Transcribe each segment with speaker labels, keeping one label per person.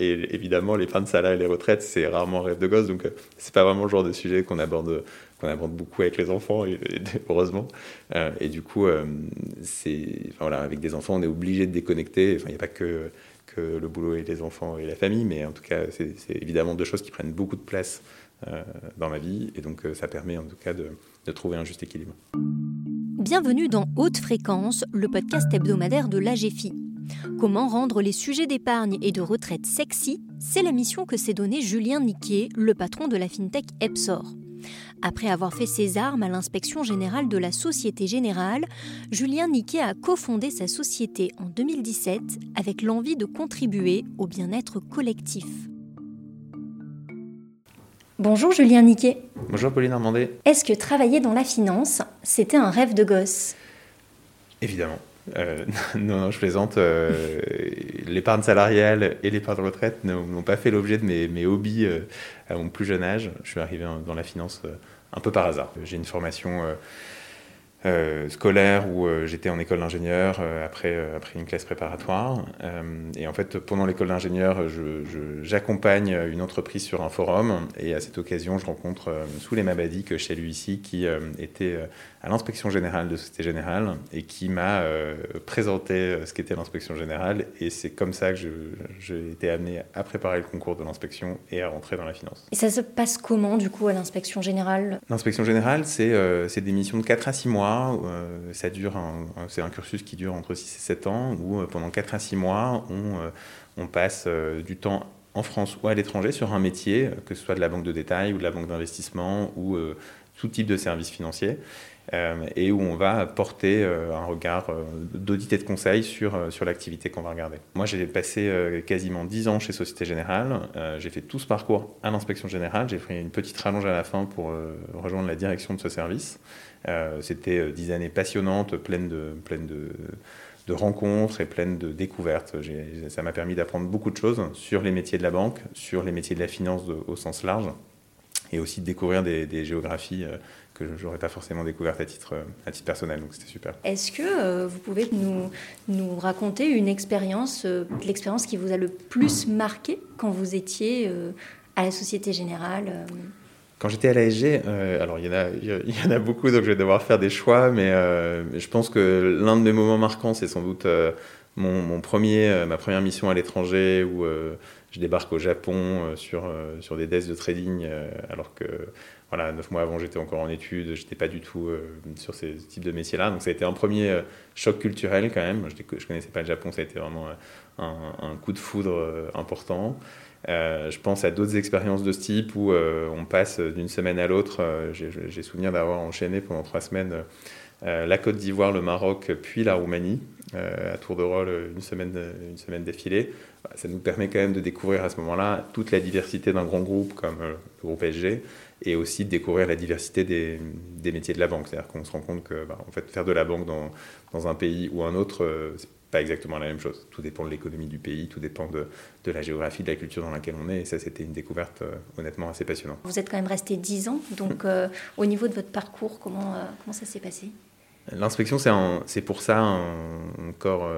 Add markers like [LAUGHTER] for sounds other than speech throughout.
Speaker 1: et évidemment, l'épargne salaire et les retraites, c'est rarement un rêve de gosse. Donc, c'est pas vraiment le genre de sujet qu'on aborde, qu'on aborde beaucoup avec les enfants, [LAUGHS] heureusement. et du coup, c'est, voilà, avec des enfants, on est obligé de déconnecter. Enfin, il n'y a pas que, que le boulot et les enfants et la famille, mais en tout cas, c'est, évidemment deux choses qui prennent beaucoup de place dans ma vie. Et donc, ça permet en tout cas de, de trouver un juste équilibre.
Speaker 2: Bienvenue dans Haute Fréquence, le podcast hebdomadaire de l'AGFI. Comment rendre les sujets d'épargne et de retraite sexy? C'est la mission que s'est donnée Julien Niquet, le patron de la fintech Epsor. Après avoir fait ses armes à l'inspection générale de la Société Générale, Julien Niquet a cofondé sa société en 2017 avec l'envie de contribuer au bien-être collectif. Bonjour Julien Niquet.
Speaker 1: Bonjour Pauline Armandé.
Speaker 2: Est-ce que travailler dans la finance, c'était un rêve de gosse?
Speaker 1: Évidemment. Euh, [LAUGHS] non, non, je plaisante. Euh, l'épargne salariale et l'épargne retraite n'ont pas fait l'objet de mes, hobbies euh, à mon plus jeune âge. Je suis arrivé dans la finance un peu par hasard. J'ai une formation euh, scolaire où euh, j'étais en école d'ingénieur euh, après, après une classe préparatoire. et en fait, pendant l'école d'ingénieur, j'accompagne une entreprise sur un forum et à cette occasion, je rencontre Souley Mabadi, que chez lui ici, qui était à l'inspection générale de Société Générale et qui m'a présenté ce qu'était l'inspection générale. Et c'est comme ça que j'ai été amené à préparer le concours de l'inspection et à rentrer dans la finance.
Speaker 2: Et ça se passe comment du coup à l'inspection générale?
Speaker 1: L'inspection générale, c'est des missions de 4 à 6 mois euh, ça dure c'est un cursus qui dure entre 6 et 7 ans, où euh, pendant 4 à 6 mois, on, euh, on passe du temps en France ou à l'étranger sur un métier, que ce soit de la banque de détail ou de la banque d'investissement ou tout type de service financier, et où on va porter un regard d'audit et de conseil sur, sur l'activité qu'on va regarder. Moi, j'ai passé quasiment 10 ans chez Société Générale. j'ai fait tout ce parcours à l'inspection générale. J'ai pris une petite rallonge à la fin pour rejoindre la direction de ce service. Euh, c'était euh, dix années passionnantes, pleines de, rencontres et pleines de découvertes. Ça m'a permis d'apprendre beaucoup de choses sur les métiers de la banque, sur les métiers de la finance au sens large, et aussi de découvrir des, géographies euh, que je n'aurais pas forcément découvertes à titre, personnel. Donc c'était super.
Speaker 2: Est-ce que vous pouvez nous raconter une expérience, l'expérience qui vous a le plus marqué quand vous étiez à la Société Générale
Speaker 1: quand j'étais à l'ASG, euh, alors il y, en a, il y en a beaucoup, donc je vais devoir faire des choix, mais euh, je pense que l'un de mes moments marquants, c'est sans doute euh, mon, premier, ma première mission à l'étranger où je débarque au Japon sur, sur des desks de trading, alors que voilà, neuf mois avant, j'étais encore en études, j'étais pas du tout sur ces types de métiers-là. Donc ça a été un premier choc culturel quand même. Je ne connaissais pas le Japon, ça a été vraiment un coup de foudre important. Euh, je pense à d'autres expériences de ce type où euh, on passe d'une semaine à l'autre. Euh, j'ai souvenir d'avoir enchaîné pendant trois semaines la Côte d'Ivoire, le Maroc, puis la Roumanie, à tour de rôle une semaine, une semaine d'affilée. Ça nous permet quand même de découvrir à ce moment-là toute la diversité d'un grand groupe comme le groupe SG et aussi de découvrir la diversité des, métiers de la banque. C'est-à-dire qu'on se rend compte que bah, fait, faire de la banque dans, dans un pays ou un autre, pas exactement la même chose. Tout dépend de l'économie du pays, tout dépend de, de, la géographie, de la culture dans laquelle on est. Et ça, c'était une découverte euh, honnêtement assez passionnante.
Speaker 2: Vous êtes quand même resté 10 ans, donc [LAUGHS] euh, au niveau de votre parcours, comment, euh, comment ça s'est passé?
Speaker 1: L'inspection, c'est pour ça encore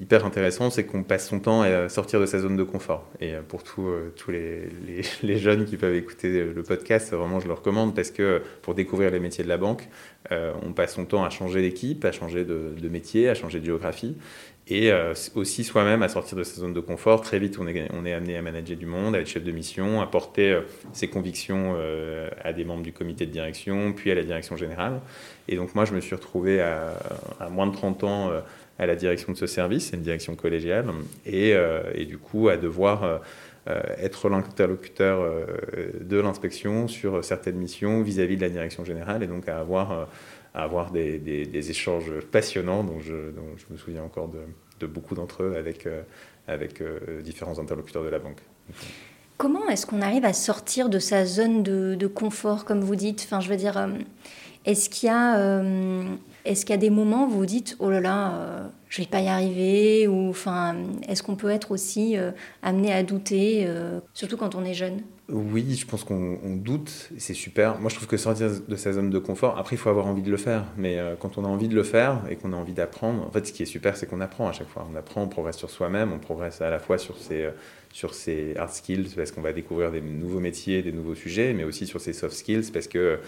Speaker 1: hyper intéressant, c'est qu'on passe son temps à sortir de sa zone de confort. Et pour tous les, [LAUGHS] les, jeunes qui peuvent écouter le podcast, vraiment je le recommande parce que pour découvrir les métiers de la banque, on passe son temps à changer d'équipe, à changer de, de, métier, à changer de géographie et euh, aussi soi-même à sortir de sa zone de confort. Très vite, on est, on est amené à manager du monde, à être chef de mission, à porter euh, ses convictions euh, à des membres du comité de direction, puis à la direction générale. Et donc moi, je me suis retrouvé à, moins de 30 ans à la direction de ce service, c'est une direction collégiale, et, et, du coup à devoir être l'interlocuteur de l'inspection sur certaines missions vis-à-vis -vis de la direction générale, et donc à avoir à avoir des, des, échanges passionnants dont je, dont je, me souviens encore de, de beaucoup d'entre eux avec, euh, avec euh, différents interlocuteurs de la banque.
Speaker 2: Comment est-ce qu'on arrive à sortir de sa zone de, de, confort, comme vous dites? Enfin, je veux dire, euh, est-ce qu'il y a, est-ce qu'il y a des moments où vous dites, oh là là, je vais pas y arriver, ou enfin, est-ce qu'on peut être aussi amené à douter, surtout quand on est jeune?
Speaker 1: Oui, je pense qu'on doute, c'est super. Moi, je trouve que sortir de sa zone de confort, après, il faut avoir envie de le faire. Mais euh, quand on a envie de le faire et qu'on a envie d'apprendre, en fait, ce qui est super, c'est qu'on apprend à chaque fois. On apprend, on progresse sur soi-même, on progresse à la fois sur ses, euh, sur ses hard skills, parce qu'on va découvrir des nouveaux métiers, des nouveaux sujets, mais aussi sur ses soft skills, parce que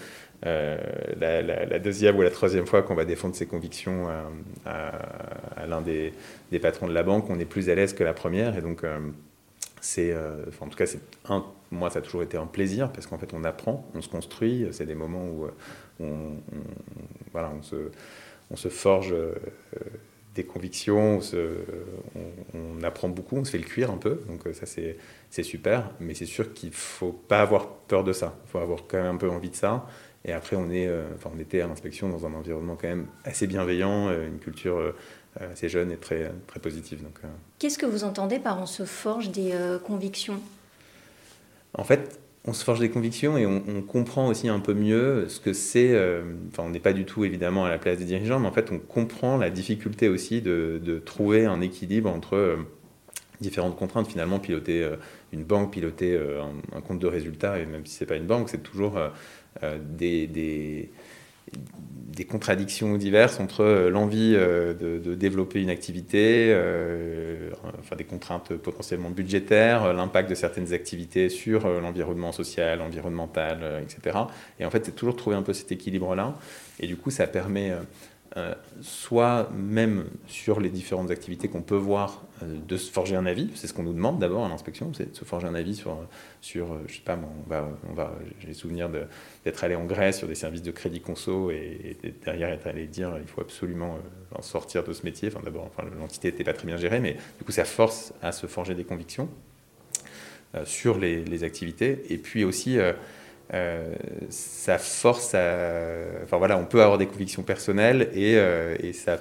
Speaker 1: euh, la, deuxième ou la troisième fois qu'on va défendre ses convictions à, l'un des, patrons de la banque, on est plus à l'aise que la première. Et donc, c'est, en tout cas, moi, ça a toujours été un plaisir parce qu'en fait, on apprend, on se construit. C'est des moments où euh, on, se, forge euh, des convictions, on, apprend beaucoup, on se fait le cuir un peu. Donc, euh, ça, c'est super. Mais c'est sûr qu'il faut pas avoir peur de ça. Il faut avoir quand même un peu envie de ça. Et après, on, est, enfin, on était à l'inspection dans un environnement quand même assez bienveillant, une culture assez jeune et très, très positive.
Speaker 2: Qu'est-ce que vous entendez par on se forge des convictions?
Speaker 1: En fait, on se forge des convictions et on, comprend aussi un peu mieux ce que c'est. Euh, enfin, on n'est pas du tout évidemment à la place des dirigeants, mais en fait, on comprend la difficulté aussi de, trouver un équilibre entre euh, différentes contraintes. Finalement, piloter euh, une banque, piloter un, compte de résultats, et même si c'est pas une banque, c'est toujours des des contradictions diverses entre euh, l'envie euh, de, développer une activité, euh, enfin des contraintes potentiellement budgétaires, l'impact de certaines activités sur l'environnement social, environnemental, etc. Et en fait, c'est toujours trouver un peu cet équilibre-là. Et du coup, ça permet euh, soit même sur les différentes activités qu'on peut voir, euh, de se forger un avis. C'est ce qu'on nous demande d'abord à l'inspection, c'est de se forger un avis sur, sur euh, je sais pas, on va, on j'ai souvenir d'être allé en Grèce sur des services de crédit conso et, derrière être allé dire il faut absolument en sortir de ce métier. Enfin, d'abord, enfin, l'entité n'était pas très bien gérée, mais du coup, ça force à se forger des convictions sur les, les, activités. Et puis aussi, euh, ça force à. Enfin voilà, on peut avoir des convictions personnelles et, euh, et ça,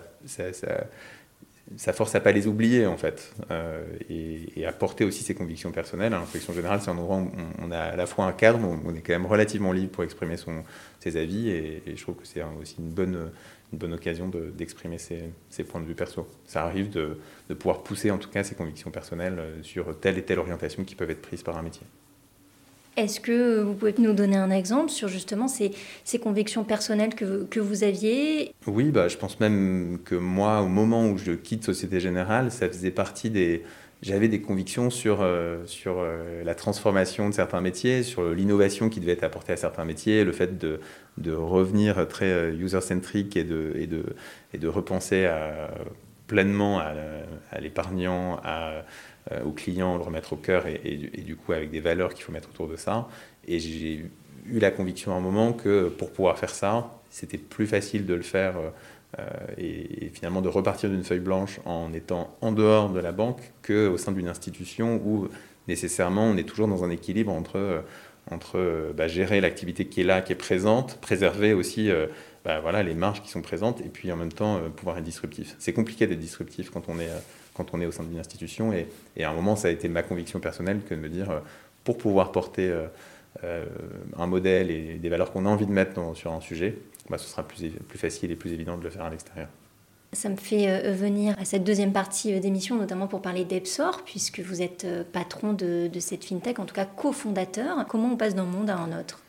Speaker 1: force à pas les oublier en fait. Euh, et, à porter aussi ses convictions personnelles. À l'inspection générale, c'est un endroit où on, a à la fois un cadre, on, est quand même relativement libre pour exprimer ses avis et, je trouve que c'est aussi une bonne, occasion d'exprimer ses, points de vue perso. Ça arrive de pouvoir pousser en tout cas ses convictions personnelles sur telle et telle orientation qui peuvent être prises par un métier.
Speaker 2: Est-ce que vous pouvez nous donner un exemple sur justement ces, convictions personnelles que, que, vous aviez?
Speaker 1: Oui, bah, je pense même que moi, au moment où je quitte Société Générale, ça faisait partie des... J'avais des convictions sur, euh, sur euh, la transformation de certains métiers, sur l'innovation qui devait être apportée à certains métiers, le fait de, de revenir très euh, user-centric et de, et, de, et de repenser pleinement à, à l'épargnant, à euh, aux clients, le remettre au cœur et, et, du coup avec des valeurs qu'il faut mettre autour de ça. Et j'ai eu la conviction à un moment que pour pouvoir faire ça, c'était plus facile de le faire euh, et, finalement de repartir d'une feuille blanche en étant en dehors de la banque qu'au sein d'une institution où nécessairement on est toujours dans un équilibre entre, euh, entre bah, gérer l'activité qui est là, qui est présente, préserver aussi bah, voilà, les marges qui sont présentes et puis en même temps pouvoir être disruptif. C'est compliqué d'être disruptif quand on est quand on est au sein d'une institution. Et, à un moment, ça a été ma conviction personnelle que de me dire, euh, pour pouvoir porter euh, euh, un modèle et des valeurs qu'on a envie de mettre sur un sujet, bah, ce sera plus, facile et plus évident de le faire à l'extérieur.
Speaker 2: Ça me fait venir à cette deuxième partie d'émission, notamment pour parler d'Epsor, puisque vous êtes patron de, de cette fintech, en tout cas cofondateur. Comment on passe d'un monde à un autre?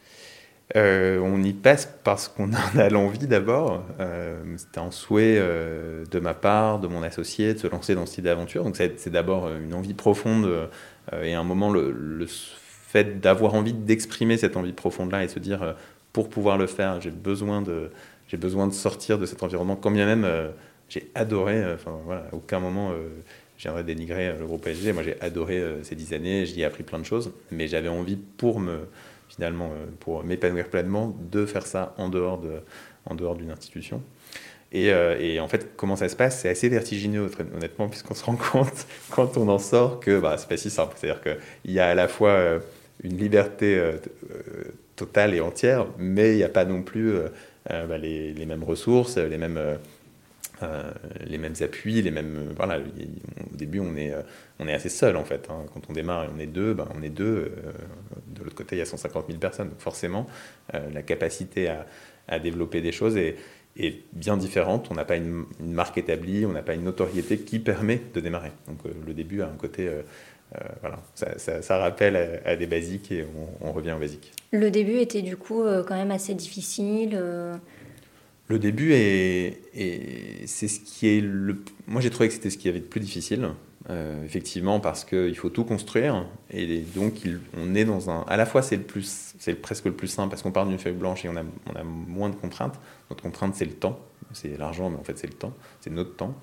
Speaker 1: Euh, on y passe parce qu'on [LAUGHS] en a l'envie d'abord. Euh, c'était un souhait euh, de ma part, de mon associé, de se lancer dans ce type d'aventure. Donc c'est d'abord une envie profonde et à un moment le, fait d'avoir envie d'exprimer cette envie profonde-là et se dire pour pouvoir le faire, j'ai besoin de besoin de sortir de cet environnement. Quand bien même j'ai adoré, enfin voilà, à aucun moment j'aimerais dénigrer le groupe PSG. Moi j'ai adoré ces dix années, j'y ai appris plein de choses, mais j'avais envie pour me finalement, euh, pour m'épanouir pleinement, de faire ça en dehors, de, en dehors d'une institution. Et, euh, et, en fait, comment ça se passe? C'est assez vertigineux, honnêtement, puisqu'on se rend [LAUGHS] compte, quand on en sort, que bah, c'est pas si simple. C'est-à-dire qu'il y a à la fois euh, une liberté totale et entière, mais il n'y a pas non plus bah, les, les, mêmes ressources, les mêmes euh, les mêmes appuis, les mêmes. Au début, on est, euh, on est assez seul en fait. Hein. Quand on démarre et on est deux, ben, on est deux. Euh, de l'autre côté, il y a 150 000 personnes. Donc forcément, la capacité à, à, développer des choses est, est bien différente. On n'a pas une, marque établie, on n'a pas une notoriété qui permet de démarrer. Donc le début a un côté voilà, ça, rappelle à, des basiques et on, revient aux basiques.
Speaker 2: Le début était du coup quand même assez difficile.
Speaker 1: Le début est, c'est ce qui est le. Moi, j'ai trouvé que c'était ce qui avait de plus difficile. Euh, effectivement, parce qu'il faut tout construire. Et donc, on est dans un. À la fois, c'est le plus, c'est presque le plus simple parce qu'on part d'une feuille blanche et on a, on a moins de contraintes. Notre contrainte, c'est le temps. C'est l'argent, mais en fait, c'est le temps. C'est notre temps.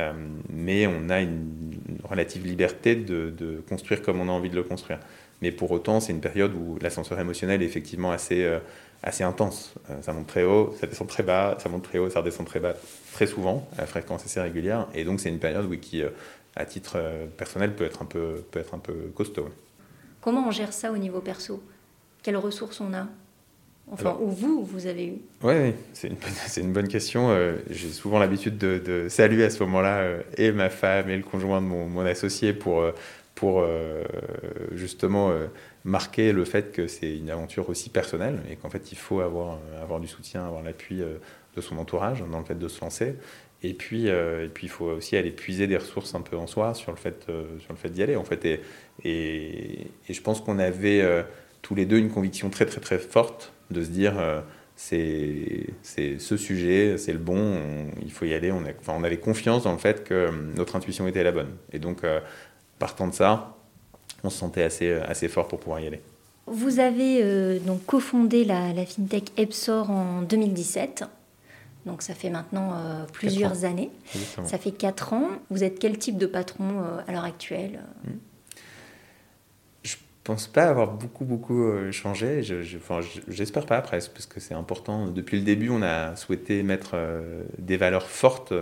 Speaker 1: Euh, mais on a une, relative liberté de, construire comme on a envie de le construire. Mais pour autant, c'est une période où l'ascenseur émotionnel est effectivement assez. Euh, assez intense. Euh, ça monte très haut, ça descend très bas, ça monte très haut, ça redescend très bas, très souvent, à fréquence assez régulière. Et donc c'est une période oui, qui, euh, à titre euh, personnel, peut être un peu, peut être un peu costaud.
Speaker 2: Comment on gère ça au niveau perso? Quelles ressources on a? Enfin, ou vous, vous avez eu?
Speaker 1: Oui, c'est une, [LAUGHS] une, bonne question. J'ai souvent l'habitude de, de, saluer à ce moment-là et ma femme et le conjoint de mon, mon associé pour, pour justement marquer le fait que c'est une aventure aussi personnelle et qu'en fait il faut avoir, euh, avoir du soutien, avoir l'appui euh, de son entourage dans le fait de se lancer. Et puis, euh, et puis il faut aussi aller puiser des ressources un peu en soi sur le fait, fait d'y aller. En fait. Et, et, je pense qu'on avait tous les deux une conviction très très très forte de se dire c'est ce sujet, c'est le bon, il faut y aller. On, enfin, on avait confiance dans le fait que notre intuition était la bonne. Et donc, partant de ça, on se sentait assez, euh, assez fort pour pouvoir y aller.
Speaker 2: Vous avez euh, donc cofondé la, la, fintech Epsor en 2017. Donc ça fait maintenant euh, plusieurs années. Ça fait 4 ans. Vous êtes quel type de patron à l'heure actuelle hmm.
Speaker 1: Je pense pas avoir beaucoup beaucoup changé. J'espère pas presque, parce que c'est important. Depuis le début, on a souhaité mettre des valeurs fortes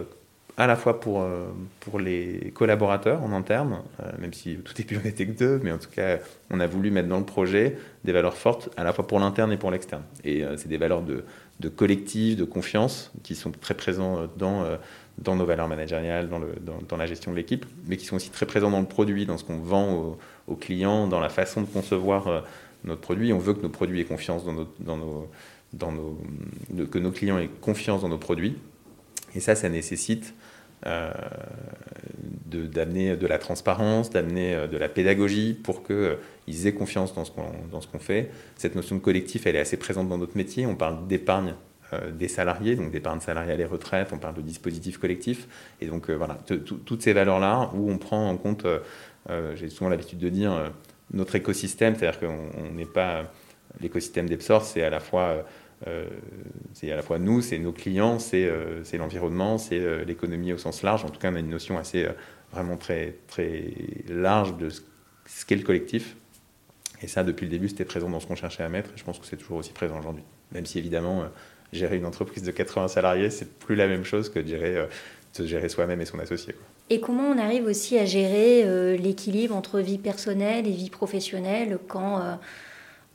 Speaker 1: à la fois pour, euh, pour les collaborateurs en interne, euh, même si tout début on n'était que deux, mais en tout cas on a voulu mettre dans le projet des valeurs fortes à la fois pour l'interne et pour l'externe. Et euh, c'est des valeurs de, de, collectif, de confiance, qui sont très présents dans, dans nos valeurs managériales, dans, le, dans, la gestion de l'équipe, mais qui sont aussi très présents dans le produit, dans ce qu'on vend aux, clients, dans la façon de concevoir notre produit. On veut que nos produits aient confiance dans nos, dans nos, dans nos, que nos clients aient confiance dans nos produits. Et ça, ça nécessite d'amener de, la transparence, d'amener euh, de la pédagogie pour qu'ils euh, aient confiance dans ce qu'on fait. Cette notion de collectif, elle est assez présente dans notre métier. On parle d'épargne des salariés, donc d'épargne salariale et retraite, on parle de dispositif collectif. Et donc voilà, toutes ces valeurs-là, où on prend en compte, j'ai souvent l'habitude de dire, notre écosystème, c'est-à-dire qu'on n'est pas... L'écosystème d'Epsor, c'est à la fois euh, c'est à la fois nous, c'est nos clients, c'est euh, l'environnement, c'est euh, l'économie au sens large. En tout cas, on a une notion assez vraiment très, très large de ce qu'est le collectif. Et ça, depuis le début, c'était présent dans ce qu'on cherchait à mettre. Et je pense que c'est toujours aussi présent aujourd'hui. Même si, évidemment, gérer une entreprise de 80 salariés, c'est plus la même chose que de gérer, gérer soi-même et son associé.
Speaker 2: Et comment on arrive aussi à gérer l'équilibre entre vie personnelle et vie professionnelle quand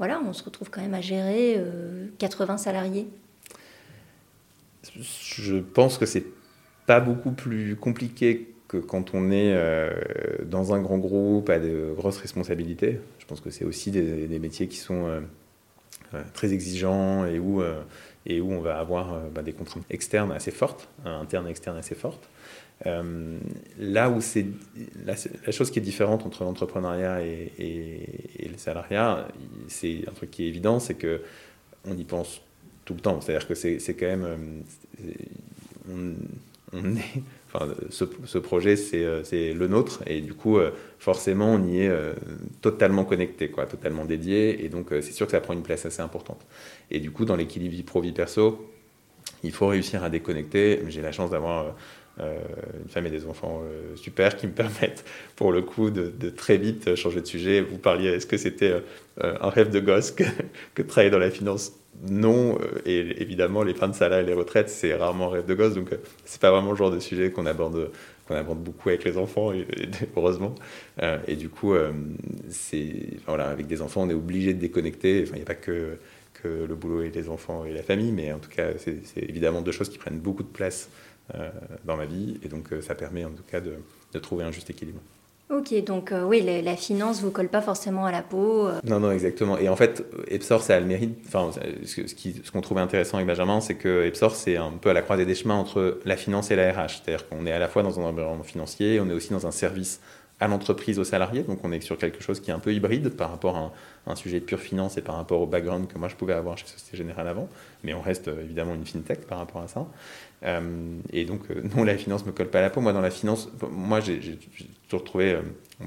Speaker 2: on se retrouve quand même à gérer 80 euh, salariés.
Speaker 1: Je pense que c'est pas beaucoup plus compliqué que quand on est euh, dans un grand groupe à de grosses responsabilités. Je pense que c'est aussi des, métiers qui sont euh, très exigeants et où, et où on va avoir bah, des contraintes externes assez fortes, internes et externes assez fortes. Euh, là où c'est la, chose qui est différente entre l'entrepreneuriat et, le salariat, c'est un truc qui est évident, c'est que on y pense tout le temps. C'est-à-dire que c'est quand même, euh, on, est, enfin, ce, projet euh, c'est le nôtre et du coup forcément on y est totalement connecté, quoi, totalement dédié et donc c'est sûr que ça prend une place assez importante. Et du coup dans l'équilibre vie pro vie perso, il faut réussir à déconnecter. J'ai la chance d'avoir euh, une femme et des enfants euh, super qui me [LAUGHS] permettent pour le coup de, très vite changer de sujet. Vous parliez, est-ce que c'était euh, un rêve de gosse [LAUGHS] que, de travailler dans la finance? Non, et évidemment, les fins de salaire et les retraites, c'est rarement un rêve de gosse, donc c'est pas vraiment le genre de sujet qu'on aborde, qu'on aborde beaucoup avec les enfants, [LAUGHS] heureusement. et du coup, voilà, avec des enfants, on est obligé de déconnecter. Il n'y a pas que, le boulot et les enfants et la famille, mais en tout cas, c'est, évidemment deux choses qui prennent beaucoup de place euh, dans ma vie. Et donc, euh, ça permet en tout cas de, de trouver un juste équilibre.
Speaker 2: Ok, donc euh, oui, la, finance ne vous colle pas forcément à la peau.
Speaker 1: Non, non, exactement. Et en fait, Epsor, ça a le mérite. Enfin, ce, ce qu'on trouvait intéressant avec Benjamin, c'est que Epsor, c'est un peu à la croisée des chemins entre la finance et la RH. C'est-à-dire qu'on est à la fois dans un environnement financier, on est aussi dans un service à l'entreprise, aux salariés. Donc on est sur quelque chose qui est un peu hybride par rapport à un, sujet de pure finance et par rapport au background que moi je pouvais avoir chez Société Générale avant. Mais on reste euh, évidemment une fintech par rapport à ça. Euh, et donc euh, [LAUGHS] non, la finance me colle pas à la peau. Moi dans la finance, moi j'ai toujours trouvé,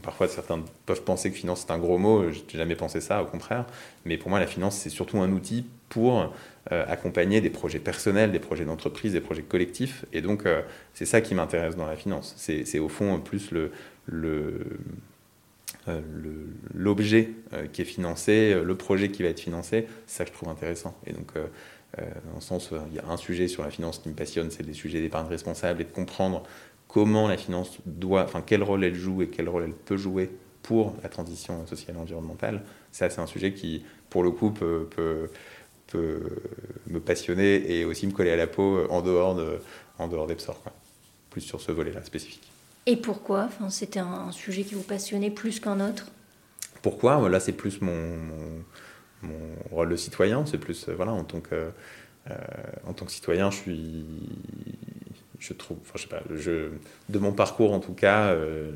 Speaker 1: parfois certains peuvent penser que finance c'est un gros mot, je n'ai jamais pensé ça, au contraire. Mais pour moi la finance c'est surtout un outil pour accompagner des projets personnels, des projets d'entreprise, des projets collectifs. Et donc c'est ça qui m'intéresse dans la finance. C'est au fond plus le euh, l'objet euh, qui est financé, euh, le projet qui va être financé, ça je trouve intéressant. Et donc, dans le sens, il y a un sujet sur la finance qui me passionne, c'est les sujets d'épargne responsable et de comprendre comment la finance doit, enfin, quel rôle elle joue et quel rôle elle peut jouer pour la transition sociale et environnementale. Ça, c'est un sujet qui, pour le coup, peut, peut, me passionner et aussi me coller à la peau en dehors, de, en dehors d'Epsor, plus sur ce volet-là spécifique.
Speaker 2: Et pourquoi? Enfin, C'était un, sujet qui vous passionnait plus qu'un autre
Speaker 1: Pourquoi? Là, c'est plus mon, mon, rôle de citoyen. C'est plus, euh, voilà, en tant que, euh, en tant que citoyen, je suis. Je trouve, enfin, je sais pas, je, de mon parcours en tout cas, euh,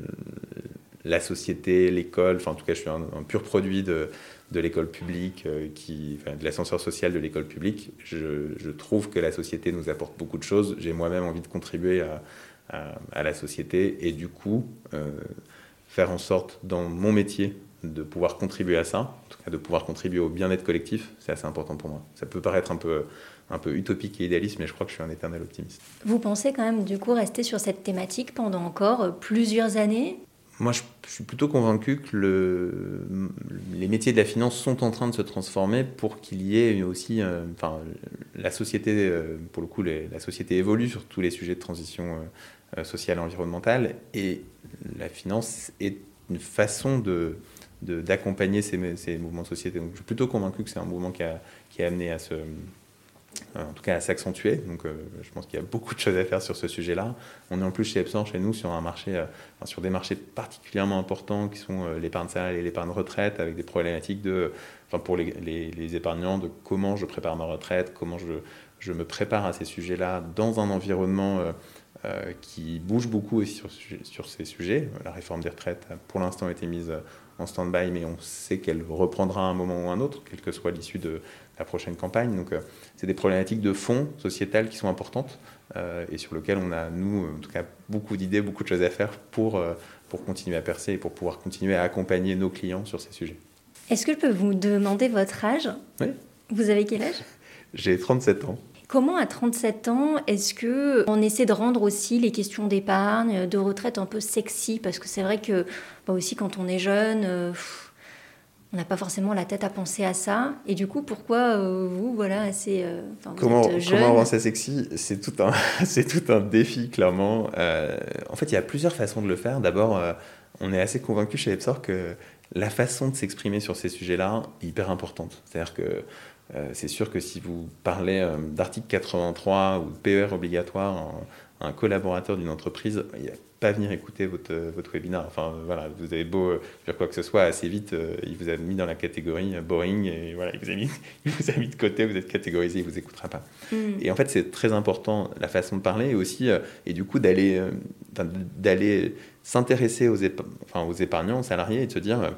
Speaker 1: la société, l'école, enfin en tout cas, je suis un, pur produit de, de l'école publique, qui, enfin, de l'ascenseur social de l'école publique. Je, je, trouve que la société nous apporte beaucoup de choses. J'ai moi-même envie de contribuer à, à, la société et du coup euh, faire en sorte dans mon métier de pouvoir contribuer à ça, en tout cas de pouvoir contribuer au bien-être collectif, c'est assez important pour moi. Ça peut paraître un peu, un peu utopique et idéaliste, mais je crois que je suis un éternel optimiste.
Speaker 2: Vous pensez quand même du coup rester sur cette thématique pendant encore plusieurs années?
Speaker 1: Moi, je, suis plutôt convaincu que le, les métiers de la finance sont en train de se transformer pour qu'il y ait aussi, euh, enfin, la société, euh, pour le coup, la société évolue sur tous les sujets de transition euh, sociale et environnementale, et la finance est une façon de d'accompagner ces, ces, mouvements de société. Donc, je suis plutôt convaincu que c'est un mouvement qui a, qui a amené à se, en tout cas à s'accentuer. Donc euh, je pense qu'il y a beaucoup de choses à faire sur ce sujet-là. On est en plus chez Epson, chez nous, sur un marché, euh, sur des marchés particulièrement importants qui sont euh, l'épargne salariale et l'épargne retraite, avec des problématiques de, enfin pour les, les, épargnants, de comment je prépare ma retraite, comment je, je me prépare à ces sujets-là dans un environnement qui bouge beaucoup aussi sur, sur, ces sujets. La réforme des retraites, pour l'instant, a été mise en stand-by, mais on sait qu'elle reprendra à un moment ou un autre, quelle que soit l'issue de la prochaine campagne. Donc, euh, c'est des problématiques de fond sociétales qui sont importantes euh, et sur lesquelles on a, nous, en tout cas, beaucoup d'idées, beaucoup de choses à faire pour, euh, pour continuer à percer et pour pouvoir continuer à accompagner nos clients sur ces sujets.
Speaker 2: Est-ce que je peux vous demander votre âge?
Speaker 1: Oui.
Speaker 2: Vous avez quel âge?
Speaker 1: J'ai 37 ans.
Speaker 2: Comment à 37 ans est-ce que on essaie de rendre aussi les questions d'épargne, de retraite un peu sexy? Parce que c'est vrai que bah aussi quand on est jeune, euh, on n'a pas forcément la tête à penser à ça. Et du coup, pourquoi euh, vous, voilà, assez euh,
Speaker 1: comment, comment rendre ça sexy? C'est tout un [LAUGHS] c'est tout un défi clairement. en fait, il y a plusieurs façons de le faire. D'abord, on est assez convaincu chez Epsor que la façon de s'exprimer sur ces sujets-là est hyper importante. C'est-à-dire que euh, c'est sûr que si vous parlez euh, d'article 83 ou de PER obligatoire à un collaborateur d'une entreprise, il va pas venir écouter votre, euh, votre webinaire. Enfin, voilà, vous avez beau faire quoi que ce soit, assez vite, il vous a mis dans la catégorie boring et voilà, il vous a mis, [LAUGHS] il vous a mis de côté, vous êtes catégorisé, il vous écoutera pas. Mm. Et en fait, c'est très important la façon de parler et aussi, et du coup, d'aller d'aller s'intéresser aux, enfin, aux épargnants, aux salariés et de se dire,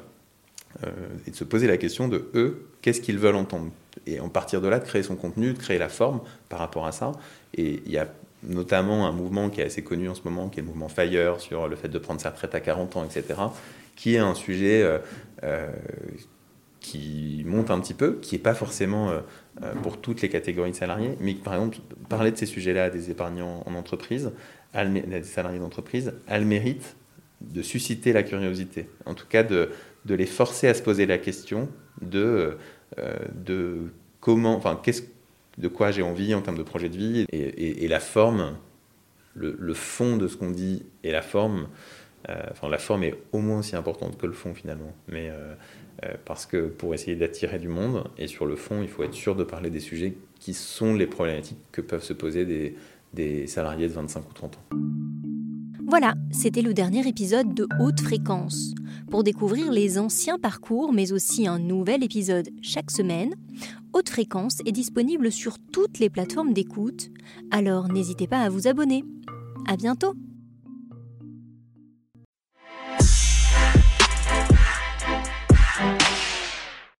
Speaker 1: et de se poser la question de eux, qu'est-ce qu'ils veulent entendre? Et en partir de là, de créer son contenu, de créer la forme par rapport à ça. Et il y a notamment un mouvement qui est assez connu en ce moment, qui est le mouvement FIRE, sur le fait de prendre sa retraite à 40 ans, etc., qui est un sujet euh, euh, qui monte un petit peu, qui n'est pas forcément euh, pour toutes les catégories de salariés, mais par exemple, parler de ces sujets-là à des épargnants en entreprise, à des salariés d'entreprise, a le mérite de susciter la curiosité, en tout cas de, de les forcer à se poser la question de de comment, enfin, qu'est-ce, de quoi j'ai envie en termes de projet de vie et, la forme, le, fond de ce qu'on dit et la forme. Euh, enfin, la forme est au moins aussi importante que le fond finalement, mais euh, parce que pour essayer d'attirer du monde et sur le fond, il faut être sûr de parler des sujets qui sont les problématiques que peuvent se poser des, des salariés de 25 ou 30 ans.
Speaker 2: Voilà, c'était le dernier épisode de Haute Fréquence. Pour découvrir les anciens parcours, mais aussi un nouvel épisode chaque semaine, Haute Fréquence est disponible sur toutes les plateformes d'écoute, alors n'hésitez pas à vous abonner. À bientôt!